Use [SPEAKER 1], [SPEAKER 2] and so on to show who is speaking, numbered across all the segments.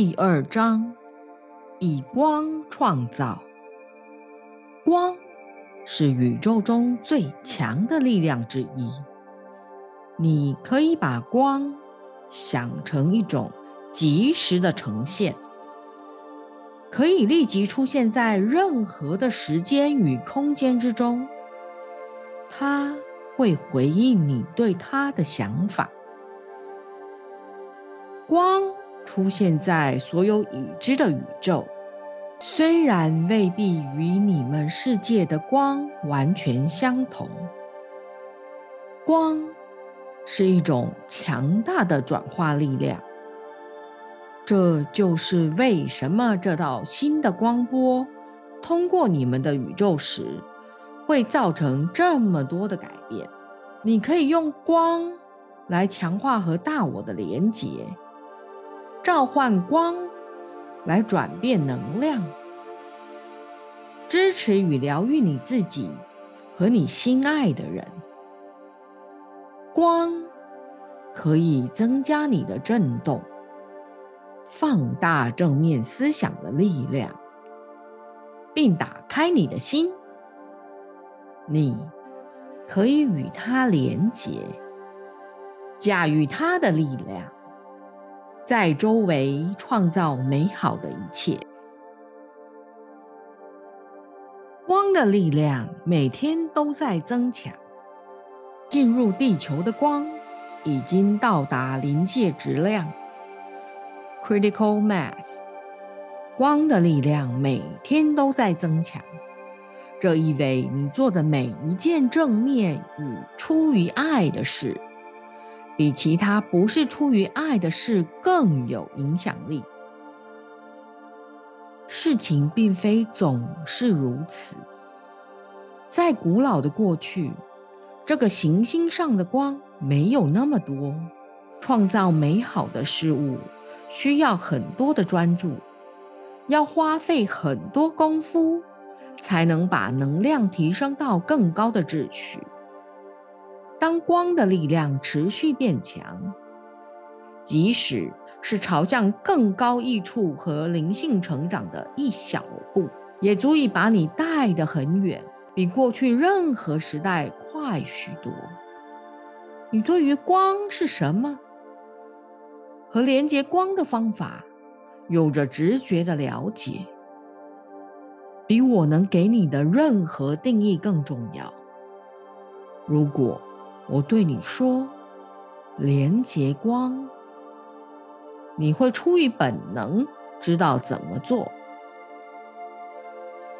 [SPEAKER 1] 第二章，以光创造。光是宇宙中最强的力量之一。你可以把光想成一种即时的呈现，可以立即出现在任何的时间与空间之中。它会回应你对它的想法。光。出现在所有已知的宇宙，虽然未必与你们世界的光完全相同。光是一种强大的转化力量，这就是为什么这道新的光波通过你们的宇宙时，会造成这么多的改变。你可以用光来强化和大我的连结。召唤光来转变能量，支持与疗愈你自己和你心爱的人。光可以增加你的振动，放大正面思想的力量，并打开你的心。你可以与它连结，驾驭它的力量。在周围创造美好的一切。光的力量每天都在增强。进入地球的光已经到达临界质量 （critical mass）。光的力量每天都在增强，这意味你做的每一件正面与出于爱的事。比其他不是出于爱的事更有影响力。事情并非总是如此。在古老的过去，这个行星上的光没有那么多。创造美好的事物需要很多的专注，要花费很多功夫，才能把能量提升到更高的秩序。当光的力量持续变强，即使是朝向更高益处和灵性成长的一小步，也足以把你带得很远，比过去任何时代快许多。你对于光是什么和连接光的方法，有着直觉的了解，比我能给你的任何定义更重要。如果。我对你说，连接光，你会出于本能知道怎么做，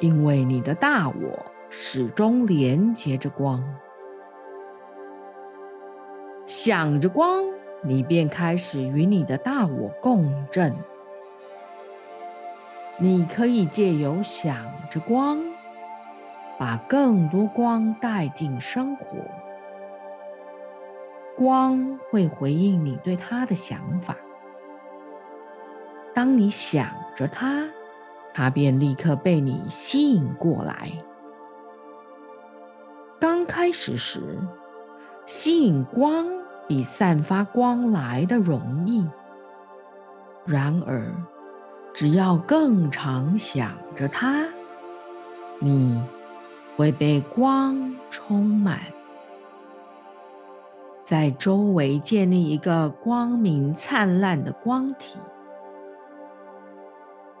[SPEAKER 1] 因为你的大我始终连接着光。想着光，你便开始与你的大我共振。你可以借由想着光，把更多光带进生活。光会回应你对它的想法。当你想着它，它便立刻被你吸引过来。刚开始时，吸引光比散发光来的容易。然而，只要更常想着它，你会被光充满。在周围建立一个光明灿烂的光体。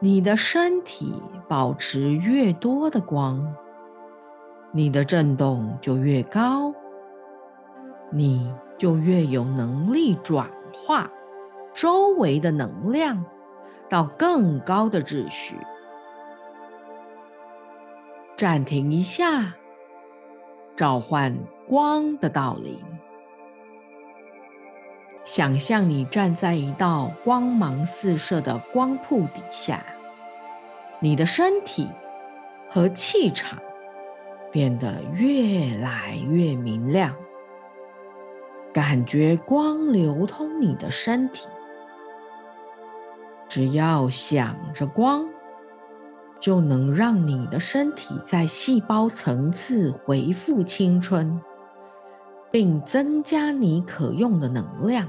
[SPEAKER 1] 你的身体保持越多的光，你的振动就越高，你就越有能力转化周围的能量到更高的秩序。暂停一下，召唤光的道理。想象你站在一道光芒四射的光瀑底下，你的身体和气场变得越来越明亮，感觉光流通你的身体。只要想着光，就能让你的身体在细胞层次恢复青春，并增加你可用的能量。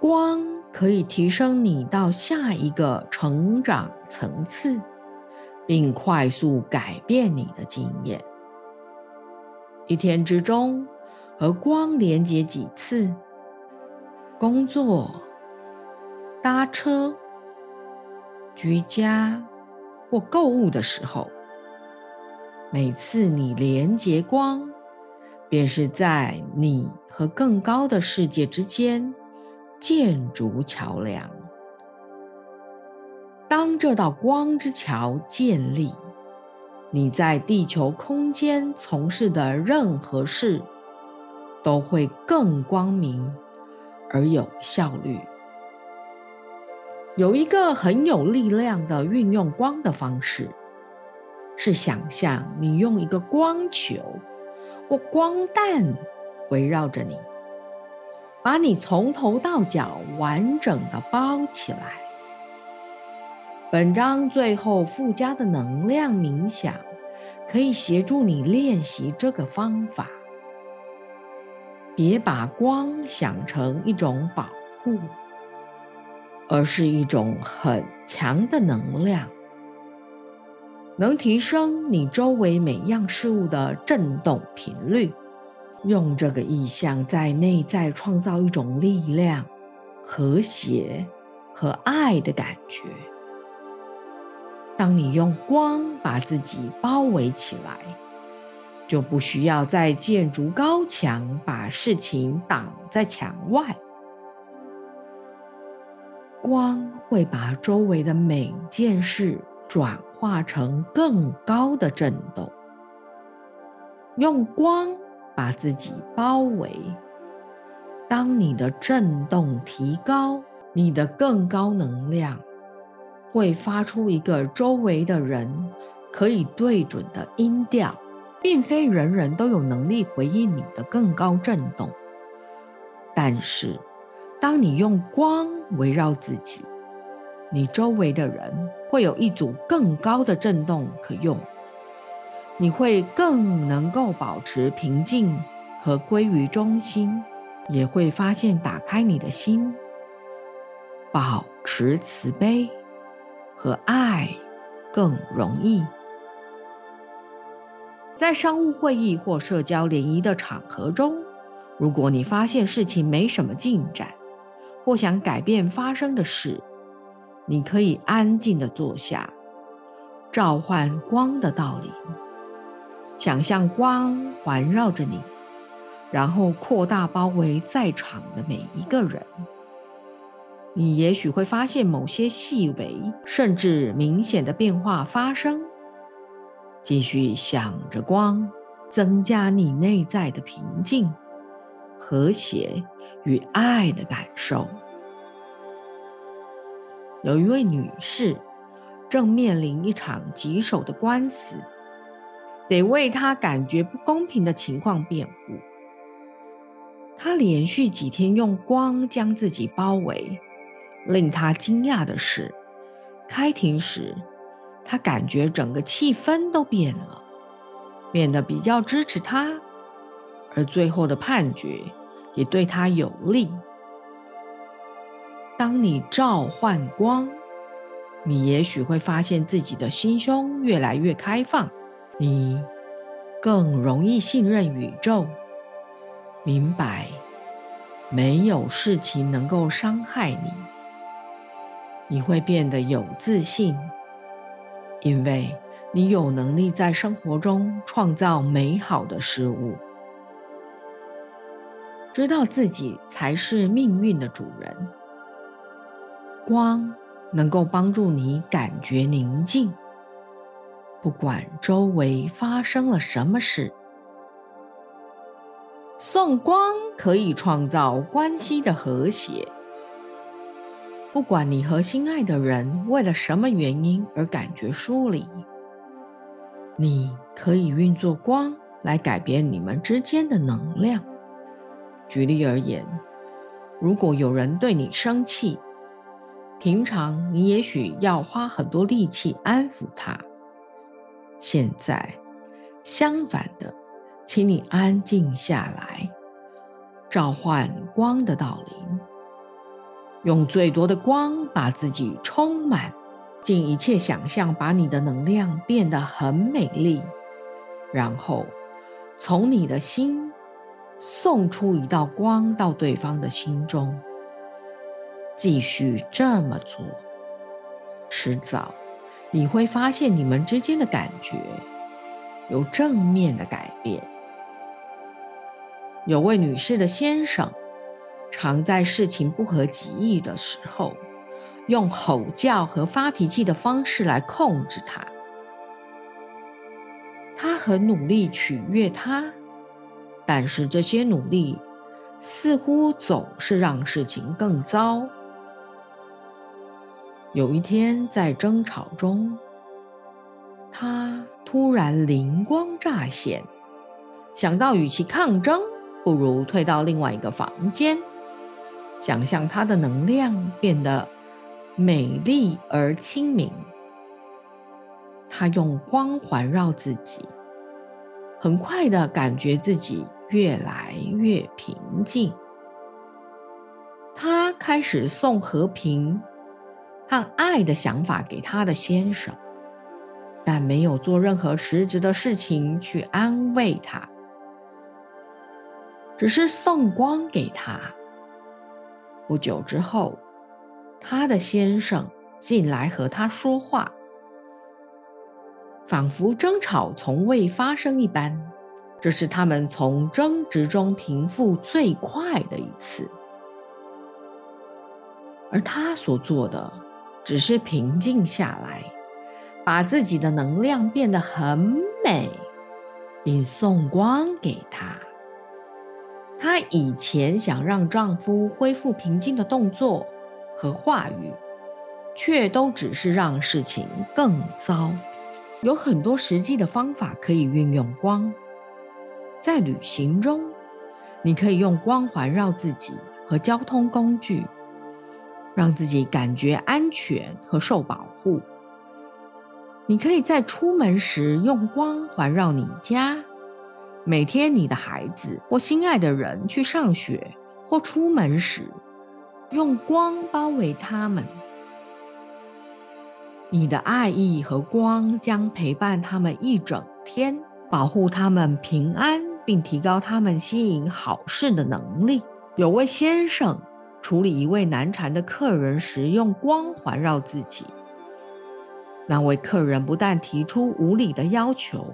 [SPEAKER 1] 光可以提升你到下一个成长层次，并快速改变你的经验。一天之中和光连接几次，工作、搭车、居家或购物的时候，每次你连接光，便是在你和更高的世界之间。建筑桥梁。当这道光之桥建立，你在地球空间从事的任何事都会更光明而有效率。有一个很有力量的运用光的方式，是想象你用一个光球或光弹围绕着你。把你从头到脚完整的包起来。本章最后附加的能量冥想，可以协助你练习这个方法。别把光想成一种保护，而是一种很强的能量，能提升你周围每样事物的振动频率。用这个意象在内在创造一种力量、和谐和爱的感觉。当你用光把自己包围起来，就不需要再建筑高墙，把事情挡在墙外。光会把周围的每件事转化成更高的震动。用光。把自己包围。当你的振动提高，你的更高能量会发出一个周围的人可以对准的音调，并非人人都有能力回应你的更高振动。但是，当你用光围绕自己，你周围的人会有一组更高的振动可用。你会更能够保持平静和归于中心，也会发现打开你的心，保持慈悲和爱更容易。在商务会议或社交联谊的场合中，如果你发现事情没什么进展，或想改变发生的事，你可以安静的坐下，召唤光的道理。想象光环绕着你，然后扩大包围在场的每一个人。你也许会发现某些细微甚至明显的变化发生。继续想着光，增加你内在的平静、和谐与爱的感受。有一位女士正面临一场棘手的官司。得为他感觉不公平的情况辩护。他连续几天用光将自己包围。令他惊讶的是，开庭时，他感觉整个气氛都变了，变得比较支持他，而最后的判决也对他有利。当你召唤光，你也许会发现自己的心胸越来越开放。你更容易信任宇宙，明白没有事情能够伤害你。你会变得有自信，因为你有能力在生活中创造美好的事物，知道自己才是命运的主人。光能够帮助你感觉宁静。不管周围发生了什么事，送光可以创造关系的和谐。不管你和心爱的人为了什么原因而感觉疏离，你可以运作光来改变你们之间的能量。举例而言，如果有人对你生气，平常你也许要花很多力气安抚他。现在，相反的，请你安静下来，召唤光的道理，用最多的光把自己充满，尽一切想象，把你的能量变得很美丽，然后从你的心送出一道光到对方的心中。继续这么做，迟早你会发现你们之间的感觉有正面的改变。有位女士的先生。常在事情不合己意的时候，用吼叫和发脾气的方式来控制他。他很努力取悦他，但是这些努力似乎总是让事情更糟。有一天在争吵中，他突然灵光乍现，想到与其抗争，不如退到另外一个房间。想象他的能量变得美丽而清明，他用光环绕自己，很快的感觉自己越来越平静。他开始送和平和爱的想法给他的先生，但没有做任何实质的事情去安慰他，只是送光给他。不久之后，他的先生进来和他说话，仿佛争吵从未发生一般。这是他们从争执中平复最快的一次，而他所做的只是平静下来，把自己的能量变得很美，并送光给他。她以前想让丈夫恢复平静的动作和话语，却都只是让事情更糟。有很多实际的方法可以运用光。在旅行中，你可以用光环绕自己和交通工具，让自己感觉安全和受保护。你可以在出门时用光环绕你家。每天，你的孩子或心爱的人去上学或出门时，用光包围他们。你的爱意和光将陪伴他们一整天，保护他们平安，并提高他们吸引好事的能力。有位先生处理一位难缠的客人时，用光环绕自己。那位客人不但提出无理的要求。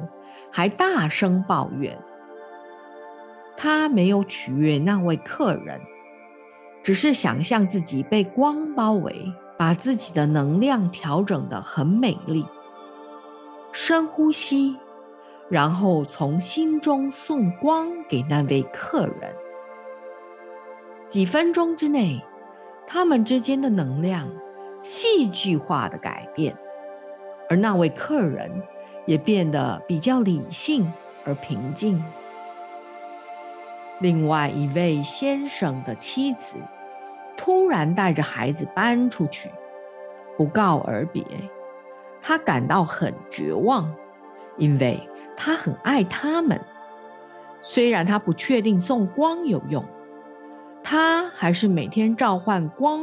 [SPEAKER 1] 还大声抱怨，他没有取悦那位客人，只是想象自己被光包围，把自己的能量调整得很美丽。深呼吸，然后从心中送光给那位客人。几分钟之内，他们之间的能量戏剧化的改变，而那位客人。也变得比较理性而平静。另外一位先生的妻子突然带着孩子搬出去，不告而别。他感到很绝望，因为他很爱他们。虽然他不确定送光有用，他还是每天召唤光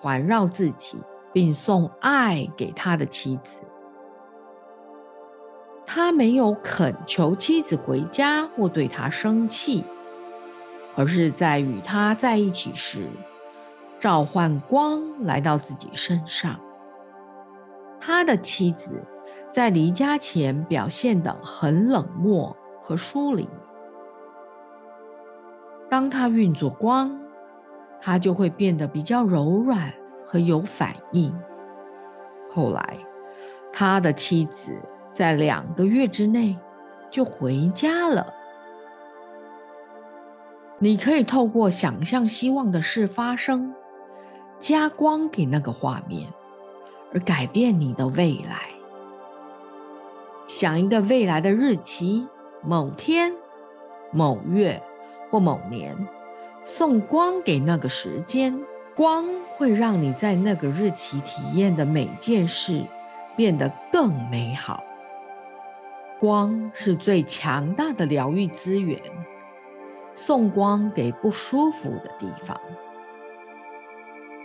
[SPEAKER 1] 环绕自己，并送爱给他的妻子。他没有恳求妻子回家或对他生气，而是在与他在一起时，召唤光来到自己身上。他的妻子在离家前表现得很冷漠和疏离。当他运作光，他就会变得比较柔软和有反应。后来，他的妻子。在两个月之内就回家了。你可以透过想象希望的事发生，加光给那个画面，而改变你的未来。想一个未来的日期，某天、某月或某年，送光给那个时间，光会让你在那个日期体验的每件事变得更美好。光是最强大的疗愈资源，送光给不舒服的地方。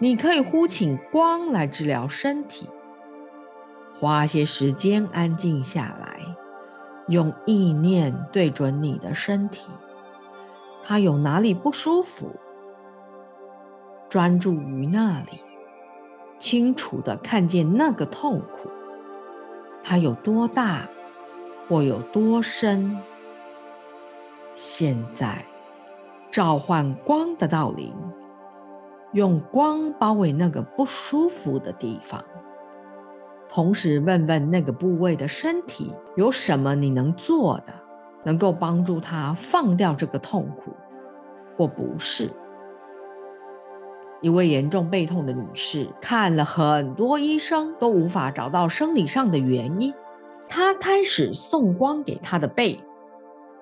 [SPEAKER 1] 你可以呼请光来治疗身体，花些时间安静下来，用意念对准你的身体，他有哪里不舒服？专注于那里，清楚的看见那个痛苦，它有多大或有多深？现在召唤光的道理。用光包围那个不舒服的地方，同时问问那个部位的身体有什么你能做的，能够帮助他放掉这个痛苦，或不是。一位严重背痛的女士看了很多医生，都无法找到生理上的原因。她开始送光给她的背，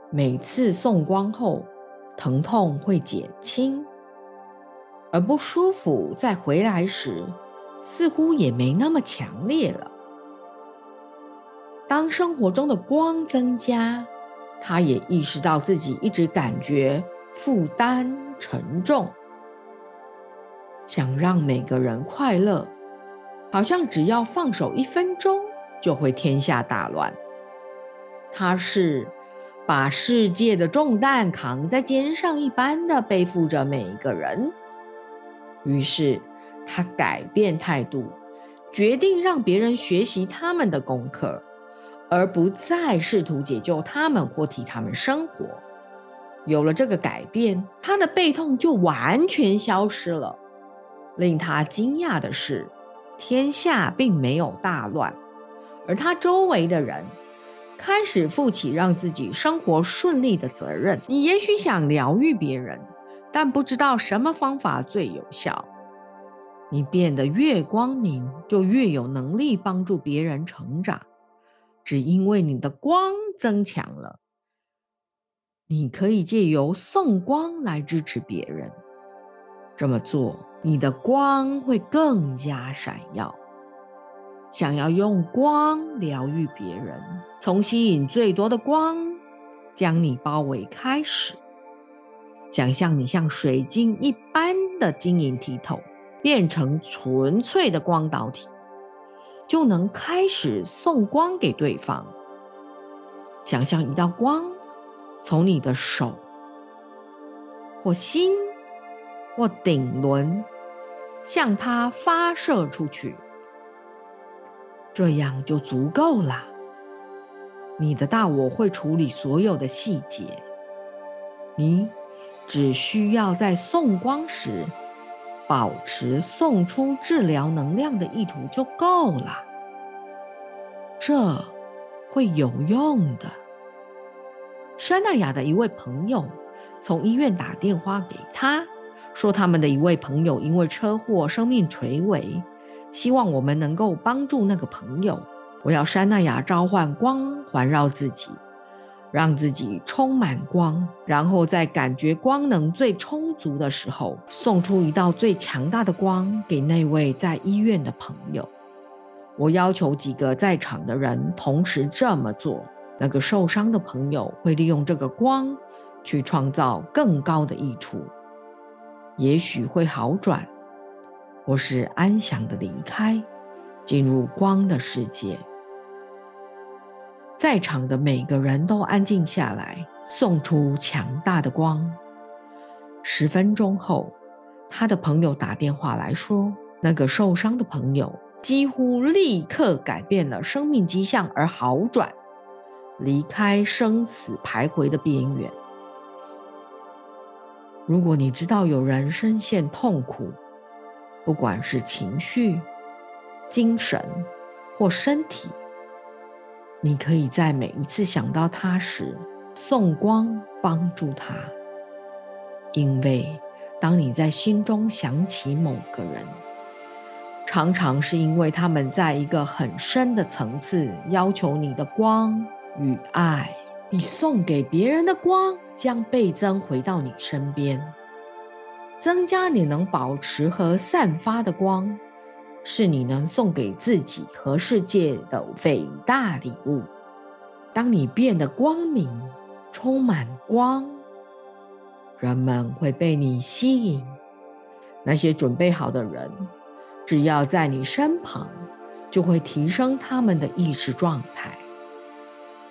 [SPEAKER 1] 每次送光后，疼痛会减轻。而不舒服再回来时，似乎也没那么强烈了。当生活中的光增加，他也意识到自己一直感觉负担沉重。想让每个人快乐，好像只要放手一分钟，就会天下大乱。他是把世界的重担扛在肩上一般的背负着每一个人。于是，他改变态度，决定让别人学习他们的功课，而不再试图解救他们或替他们生活。有了这个改变，他的背痛就完全消失了。令他惊讶的是，天下并没有大乱，而他周围的人开始负起让自己生活顺利的责任。你也许想疗愈别人。但不知道什么方法最有效。你变得越光明，就越有能力帮助别人成长。只因为你的光增强了，你可以借由送光来支持别人。这么做，你的光会更加闪耀。想要用光疗愈别人，从吸引最多的光将你包围开始。想象你像水晶一般的晶莹剔透，变成纯粹的光导体，就能开始送光给对方。想象一道光从你的手、或心、或顶轮向它发射出去，这样就足够了。你的大我会处理所有的细节，你。只需要在送光时保持送出治疗能量的意图就够了，这会有用的。山奈雅的一位朋友从医院打电话给他，说他们的一位朋友因为车祸生命垂危，希望我们能够帮助那个朋友。我要山奈雅召唤光环绕自己。让自己充满光，然后在感觉光能最充足的时候，送出一道最强大的光给那位在医院的朋友。我要求几个在场的人同时这么做。那个受伤的朋友会利用这个光去创造更高的益处，也许会好转，或是安详的离开，进入光的世界。在场的每个人都安静下来，送出强大的光。十分钟后，他的朋友打电话来说，那个受伤的朋友几乎立刻改变了生命迹象而好转，离开生死徘徊的边缘。如果你知道有人深陷痛苦，不管是情绪、精神或身体，你可以在每一次想到他时送光帮助他，因为当你在心中想起某个人，常常是因为他们在一个很深的层次要求你的光与爱。你送给别人的光将倍增回到你身边，增加你能保持和散发的光。是你能送给自己和世界的伟大礼物。当你变得光明，充满光，人们会被你吸引，那些准备好的人，只要在你身旁，就会提升他们的意识状态。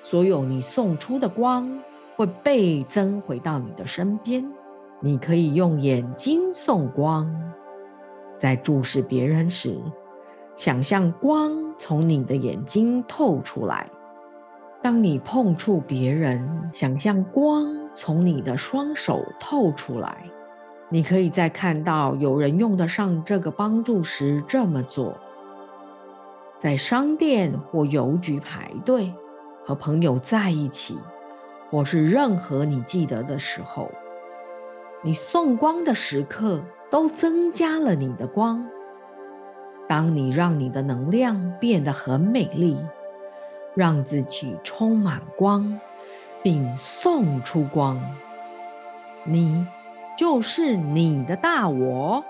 [SPEAKER 1] 所有你送出的光会倍增回到你的身边。你可以用眼睛送光，在注视别人时，想象光从你的眼睛透出来。当你碰触别人，想象光从你的双手透出来。你可以在看到有人用得上这个帮助时这么做。在商店或邮局排队，和朋友在一起，或是任何你记得的时候。你送光的时刻都增加了你的光。当你让你的能量变得很美丽，让自己充满光，并送出光，你就是你的大我。